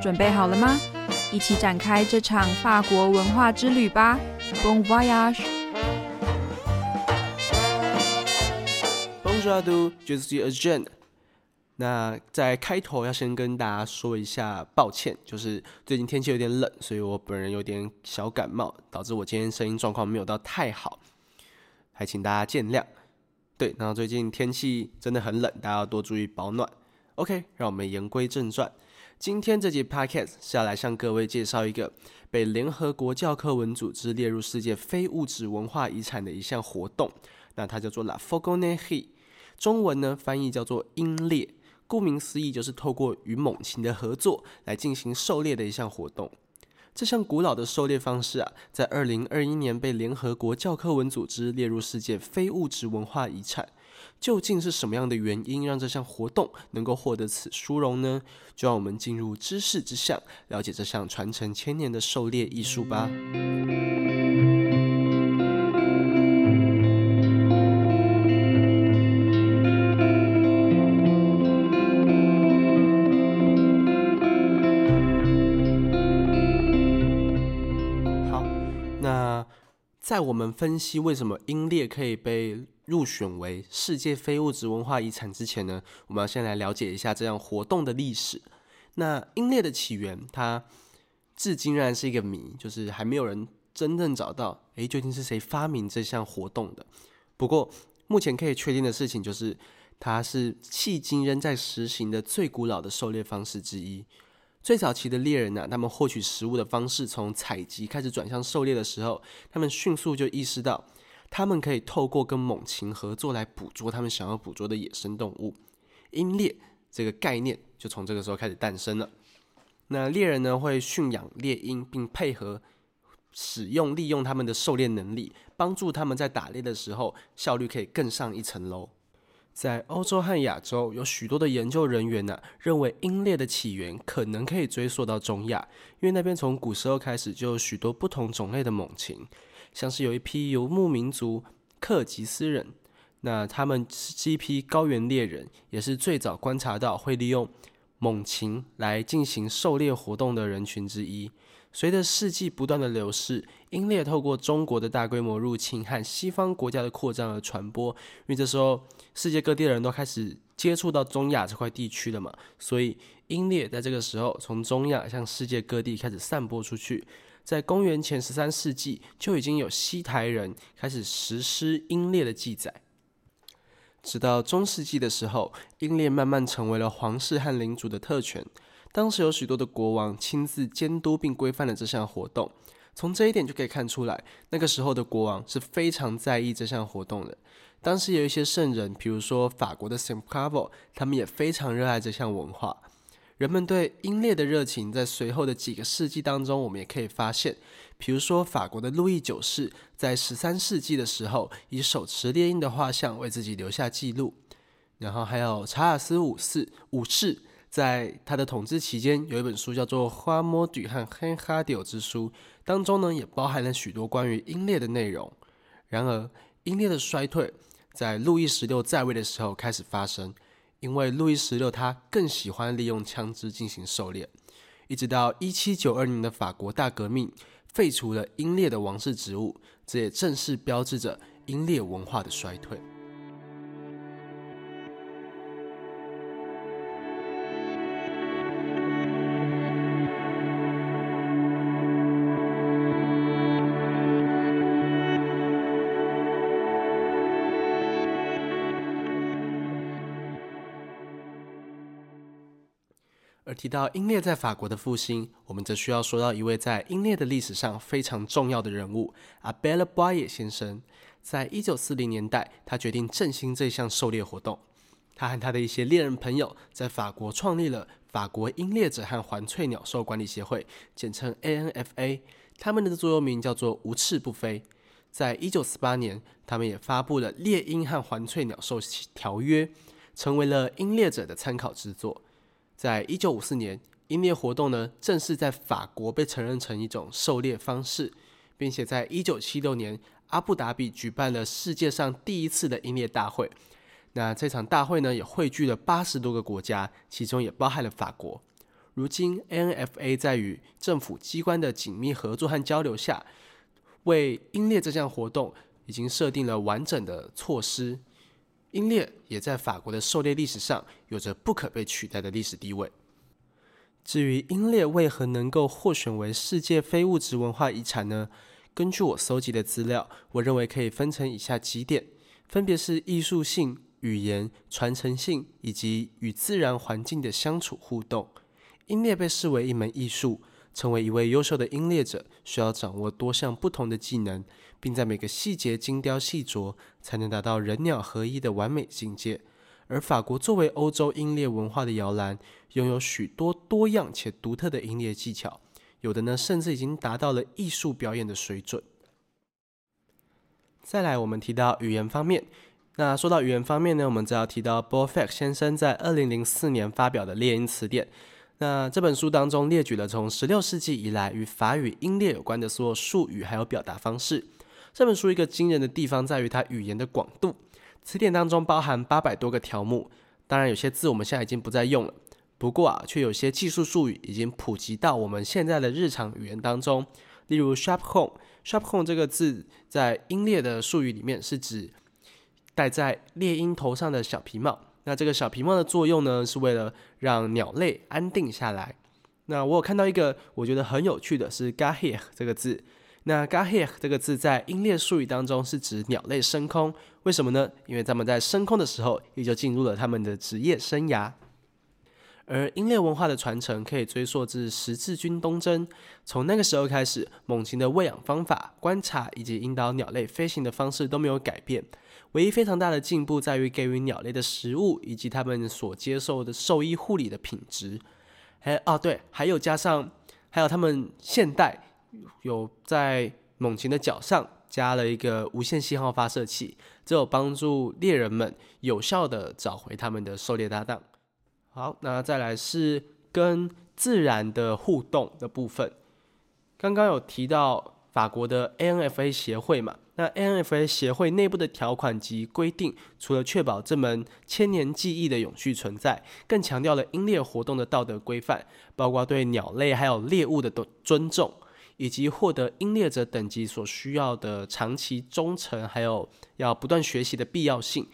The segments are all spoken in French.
准备好了吗？一起展开这场法国文化之旅吧！Bon voyage！Bonjour à tous, je suis Eugene。那在开头要先跟大家说一下抱歉，就是最近天气有点冷，所以我本人有点小感冒，导致我今天声音状况没有到太好，还请大家见谅。对，然后最近天气真的很冷，大家要多注意保暖。OK，让我们言归正传。今天这集 Podcast 是要来向各位介绍一个被联合国教科文组织列入世界非物质文化遗产的一项活动，那它叫做 La f o g o n e h i 中文呢翻译叫做鹰猎，顾名思义就是透过与猛禽的合作来进行狩猎的一项活动。这项古老的狩猎方式啊，在二零二一年被联合国教科文组织列入世界非物质文化遗产。究竟是什么样的原因让这项活动能够获得此殊荣呢？就让我们进入知识之巷，了解这项传承千年的狩猎艺术吧。在我们分析为什么鹰猎可以被入选为世界非物质文化遗产之前呢，我们要先来了解一下这样活动的历史。那鹰猎的起源，它至今仍然是一个谜，就是还没有人真正找到，诶，究竟是谁发明这项活动的？不过目前可以确定的事情就是，它是迄今仍在实行的最古老的狩猎方式之一。最早期的猎人呢、他们获取食物的方式从采集开始转向狩猎的时候，他们迅速就意识到。他们可以透过跟猛禽合作来捕捉他们想要捕捉的野生动物，鹰猎这个概念就从这个时候开始诞生了。那猎人呢会驯养猎鹰，并配合使用利用他们的狩猎能力，帮助他们在打猎的时候效率可以更上一层楼。在欧洲和亚洲，有许多的研究人员呢认为鹰猎的起源可能可以追溯到中亚，因为那边从古时候开始就有许多不同种类的猛禽。像是有一批游牧民族克吉斯人，那他们是一批高原猎人，也是最早观察到会利用猛禽来进行狩猎活动的人群之一。随着世纪不断的流逝，英烈透过中国的大规模入侵和西方国家的扩张而传播。因为这时候世界各地的人都开始接触到中亚这块地区了嘛，所以英烈在这个时候从中亚向世界各地开始散播出去。在公元前十三世纪，就已经有西台人开始实施英烈的记载。直到中世纪的时候，英烈慢慢成为了皇室和领主的特权。当时有许多的国王亲自监督并规范了这项活动。从这一点就可以看出来，那个时候的国王是非常在意这项活动的。当时有一些圣人，比如说法国的 Saint c a v o 他们也非常热爱这项文化。人们对鹰猎的热情，在随后的几个世纪当中，我们也可以发现，比如说法国的路易九世，在十三世纪的时候，以手持猎鹰的画像为自己留下记录。然后还有查尔斯五世五世，在他的统治期间，有一本书叫做《花摸底和黑哈迪欧之书》，当中呢也包含了许多关于鹰猎的内容。然而，鹰猎的衰退，在路易十六在位的时候开始发生。因为路易十六他更喜欢利用枪支进行狩猎，一直到一七九二年的法国大革命废除了鹰猎的王室职务，这也正式标志着鹰猎文化的衰退。而提到英烈在法国的复兴，我们则需要说到一位在英烈的历史上非常重要的人物——阿贝勒·巴耶先生。在一九四零年代，他决定振兴这项狩猎活动。他和他的一些猎人朋友在法国创立了法国鹰猎者和环翠鸟兽管理协会，简称 ANFA。他们的座右铭叫做“无翅不飞”。在一九四八年，他们也发布了《猎鹰和环翠鸟兽条约》，成为了鹰猎者的参考之作。在一九五四年，鹰猎活动呢正式在法国被承认成一种狩猎方式，并且在一九七六年阿布达比举办了世界上第一次的鹰猎大会。那这场大会呢也汇聚了八十多个国家，其中也包含了法国。如今，ANFA 在与政府机关的紧密合作和交流下，为英列这项活动已经设定了完整的措施。英烈也在法国的狩猎历史上有着不可被取代的历史地位。至于英烈为何能够获选为世界非物质文化遗产呢？根据我搜集的资料，我认为可以分成以下几点，分别是艺术性、语言、传承性以及与自然环境的相处互动。英列被视为一门艺术，成为一位优秀的音列者，需要掌握多项不同的技能，并在每个细节精雕细琢，才能达到人鸟合一的完美境界。而法国作为欧洲音列文化的摇篮，拥有许多多样且独特的音列技巧。有的呢，甚至已经达到了艺术表演的水准。再来，我们提到语言方面。那说到语言方面呢，我们就要提到 b o f e c 先生在二零零四年发表的《猎鹰词典》。那这本书当中列举了从十六世纪以来与法语英列有关的所有术语还有表达方式。这本书一个惊人的地方在于它语言的广度，词典当中包含八百多个条目。当然，有些字我们现在已经不再用了。不过啊，却有些技术术语已经普及到我们现在的日常语言当中。例如 sharp home，sharp home 这个字在英猎的术语里面是指戴在猎鹰头上的小皮帽。那这个小皮帽的作用呢，是为了让鸟类安定下来。那我有看到一个我觉得很有趣的是 gahir 这个字。那 gahir 这个字在英猎术语当中是指鸟类升空。为什么呢？因为他们在升空的时候，也就进入了他们的职业生涯。而英烈文化的传承可以追溯至十字军东征，从那个时候开始，猛禽的喂养方法、观察以及引导鸟类飞行的方式都没有改变。唯一非常大的进步在于给予鸟类的食物以及它们所接受的兽医护理的品质。还哦对，还有加上还有他们现代有在猛禽的脚上加了一个无线信号发射器，这有帮助猎人们有效的找回他们的狩猎搭档。好，那再来是跟自然的互动的部分。刚刚有提到法国的 ANFA 协会嘛？那 ANFA 协会内部的条款及规定，除了确保这门千年技艺的永续存在，更强调了鹰猎活动的道德规范，包括对鸟类还有猎物的尊重，以及获得鹰猎者等级所需要的长期忠诚，还有要不断学习的必要性。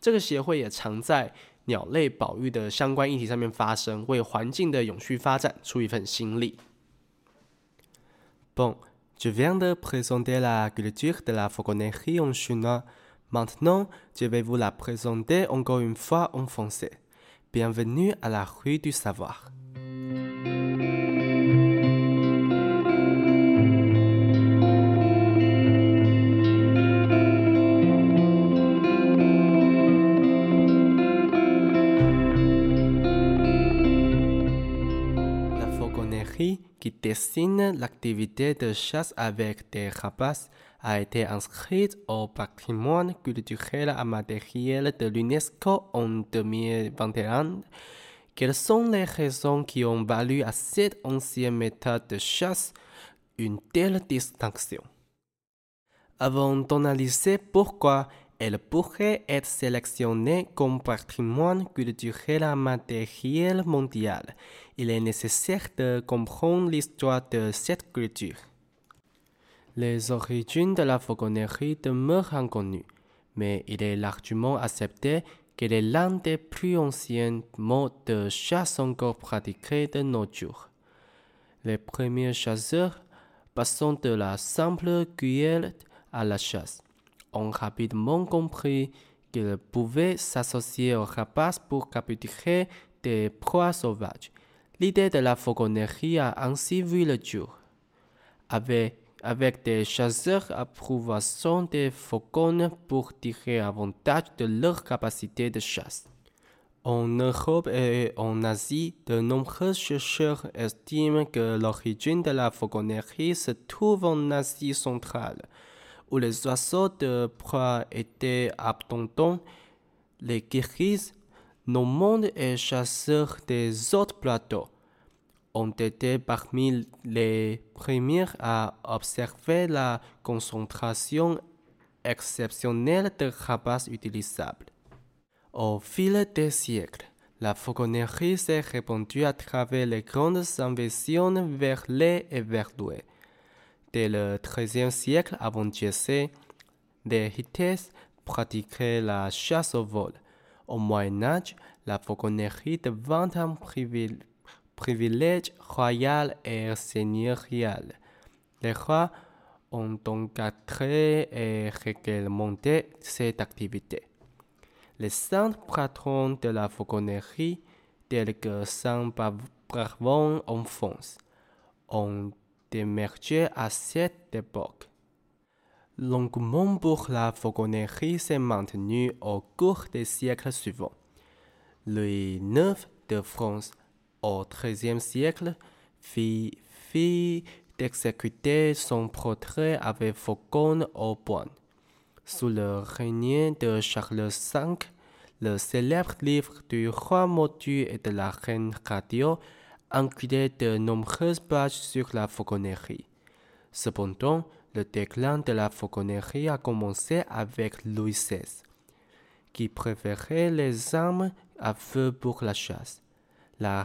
这个协会也常在。鸟类保育的相关议题上面发生，为环境的永续发展出一份心力。嘣 je viens de présenter la culture de la faune en chinois. Maintenant, je vais vous la présenter encore une fois en français. Bienvenue à la rue du savoir. Qui dessine l'activité de chasse avec des rapaces a été inscrite au patrimoine culturel immatériel de l'UNESCO en 2021. Quelles sont les raisons qui ont valu à cette ancienne méthode de chasse une telle distinction? Avant d'analyser pourquoi elle pourrait être sélectionnée comme patrimoine culturel immatériel mondial, il est nécessaire de comprendre l'histoire de cette culture. Les origines de la fauconnerie demeurent inconnues, mais il est largement accepté qu'elle est l'un des plus anciens modes de chasse encore pratiqués de nos jours. Les premiers chasseurs, passant de la simple cueillette à la chasse, ont rapidement compris qu'ils pouvaient s'associer aux rapaces pour capturer des proies sauvages. L'idée de la fauconnerie a ainsi vu le jour. Avec, des chasseurs approuvant des faucons pour tirer avantage de leur capacité de chasse. En Europe et en Asie, de nombreux chercheurs estiment que l'origine de la fauconnerie se trouve en Asie centrale, où les oiseaux de proie étaient abondants. Les guéris monde et chasseurs des autres plateaux ont été parmi les premiers à observer la concentration exceptionnelle de rapaces utilisables. Au fil des siècles, La fauconnerie s'est répandue à travers les grandes invasions vers l'est et vers. Dès le XIIIe siècle avant Jésus, les Hittites pratiquaient la chasse au vol. Au Moyen Âge, la fauconnerie devint un privilège royal et seigneurial. Les rois ont encadré et réglementé cette activité. Les saints patrons de la fauconnerie, tels que Saint Bravon en France, ont émergé à cette époque. L'engouement pour la fauconnerie s'est maintenu au cours des siècles suivants. Louis IX de France, au XIIIe siècle, fit, fit d'exécuter son portrait avec faucon au point. Sous le règne de Charles V, le célèbre livre du roi Motu et de la reine Radio incluait de nombreuses pages sur la fauconnerie. Cependant, le déclin de la fauconnerie a commencé avec Louis XVI, qui préférait les armes à feu pour la chasse. La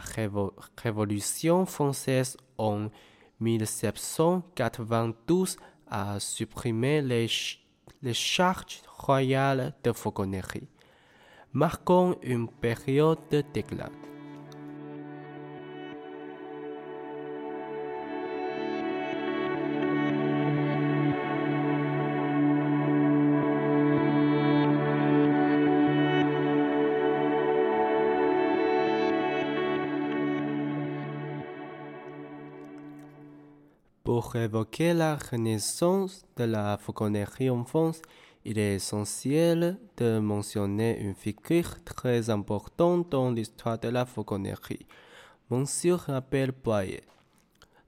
Révolution française en 1792 a supprimé les, les charges royales de fauconnerie, marquant une période de déclin. Pour évoquer la renaissance de la fauconnerie en France, il est essentiel de mentionner une figure très importante dans l'histoire de la fauconnerie, Monsieur Abel Boyer.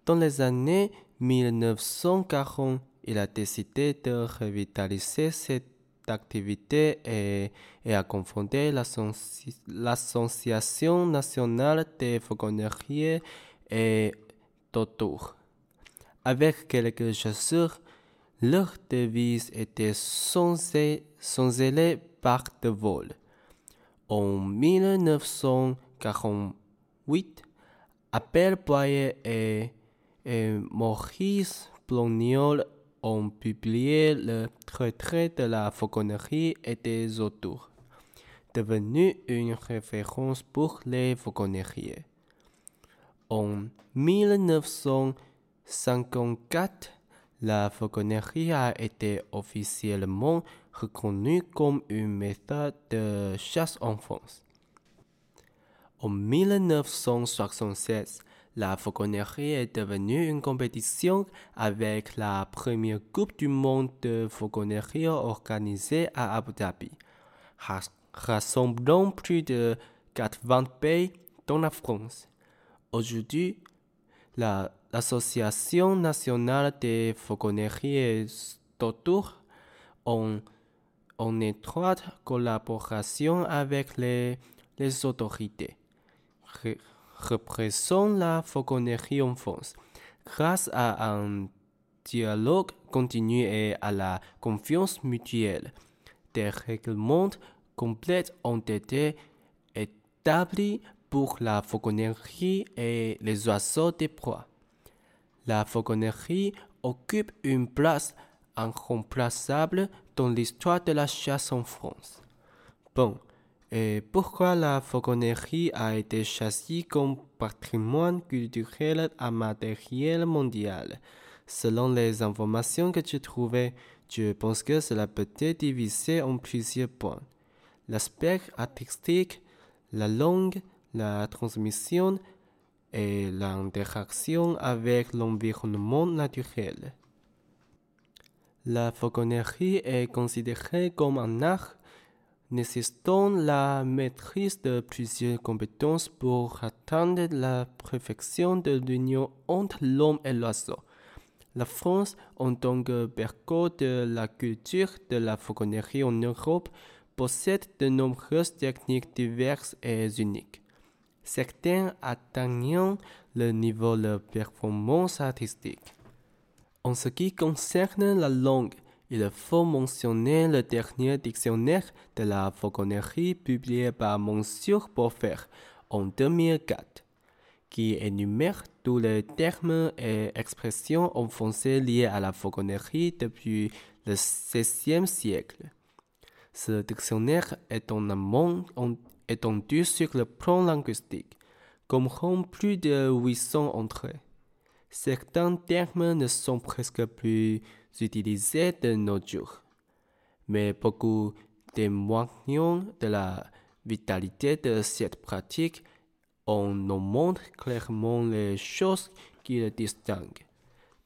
Dans les années 1940, il a décidé de revitaliser cette activité et, a confondé l'Association nationale des fauconneries et d'autres. Avec quelques chasseurs, leur devise était sans zélé par de vol. En 1948, Appel Boyer et, Maurice Bloniol ont publié le traité de la fauconnerie et des autours, devenu une référence pour les fauconneries. En 1954, la fauconnerie a été officiellement reconnue comme une méthode de chasse en France. En 1976, la fauconnerie est devenue une compétition avec la première Coupe du monde de fauconnerie organisée à Abu Dhabi, rassemblant plus de 80 pays dans la France. Aujourd'hui, l'Association nationale des fauconneries d'autres en, en étroite collaboration avec les, autorités représente la fauconnerie en France. Grâce à un dialogue continu et à la confiance mutuelle, des règlements complets ont été établis pour la fauconnerie et les oiseaux de proie. La fauconnerie occupe une place incomplaçable dans l'histoire de la chasse en France. Bon, et pourquoi la fauconnerie a été choisie comme patrimoine culturel immatériel mondial? Selon les informations que j'ai trouvées, je pense que cela peut être divisé en plusieurs points. L'aspect artistique, la langue, la transmission et l'interaction avec l'environnement naturel. La fauconnerie est considérée comme un art nécessitant la maîtrise de plusieurs compétences pour atteindre la perfection de l'union entre l'homme et l'oiseau. La France, en tant que berceau de la culture de la fauconnerie en Europe, possède de nombreuses techniques diverses et uniques. Certaines atteignant le niveau de performance artistique. En ce qui concerne la langue, il faut mentionner le dernier dictionnaire de la fauconnerie publié par Monsieur Beaufort en 2004, qui énumère tous les termes et expressions en français liés à la fauconnerie depuis le XVIe siècle. Ce dictionnaire est un amont étendu sur le plan linguistique, comprend plus de 800 entrées. Certains termes ne sont presque plus utilisés de nos jours, mais beaucoup témoignent de la vitalité de cette pratique en nous montre clairement les choses qui le distinguent.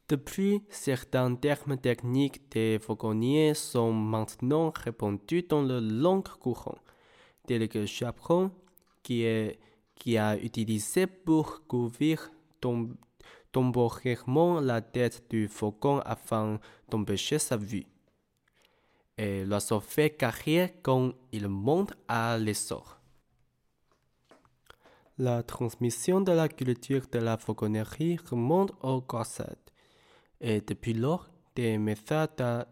Depuis, certains termes techniques des fauconniers sont maintenant répandus dans le langue courant, tel que chaperon, qui, est, qui a utilisé pour couvrir temporairement la tête du faucon afin d'empêcher sa vue. Et l'oiseau fait carrière quand il monte à l'essor. La transmission de la culture de la fauconnerie remonte au corset. Et depuis lors, des méthodes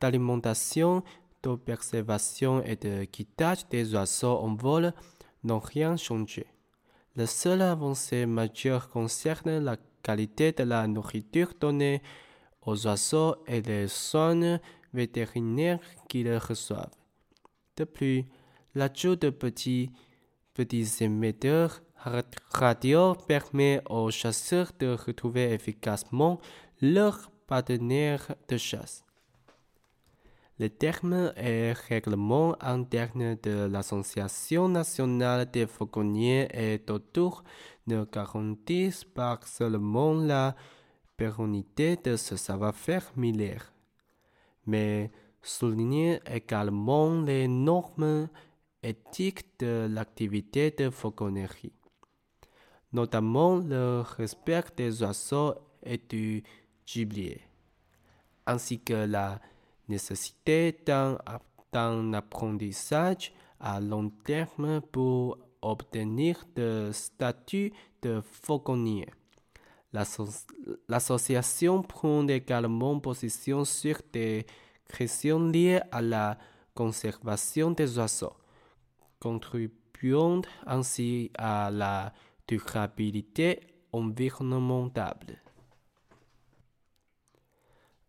d'alimentation, d'observation et de quittage des oiseaux en vol n'ont rien changé. La seule avancée majeure concerne la qualité de la nourriture donnée aux oiseaux et les soins vétérinaires qui les reçoivent. De plus, l'ajout de petits, petits émetteurs radio permet aux chasseurs de retrouver efficacement leur partenaire de chasse. Les termes et règlements internes de l'Association nationale des fauconniers et d'autres ne garantissent pas seulement la pérennité de ce savoir-faire millaire, mais soulignent également les normes éthiques de l'activité de fauconnerie, notamment le respect des oiseaux et du gibier, ainsi que la nécessité d'un apprentissage à long terme pour obtenir le statut de fauconnier. L'association prend également position sur des questions liées à la conservation des oiseaux, contribuant ainsi à la durabilité environnementale.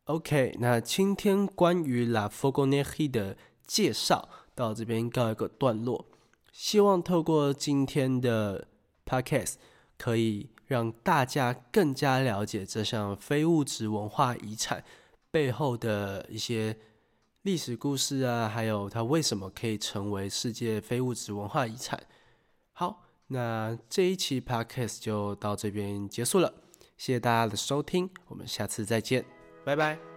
OK，那今天关于 La Fauconnerie 的介绍到这边告一个段落。希望透过今天的 Podcast，可以让大家更加了解这项非物质文化遗产背后的一些历史故事啊，还有它为什么可以成为世界非物质文化遗产。好，那这一期 Podcast 就到这边结束了，谢谢大家的收听，我们下次再见。拜拜。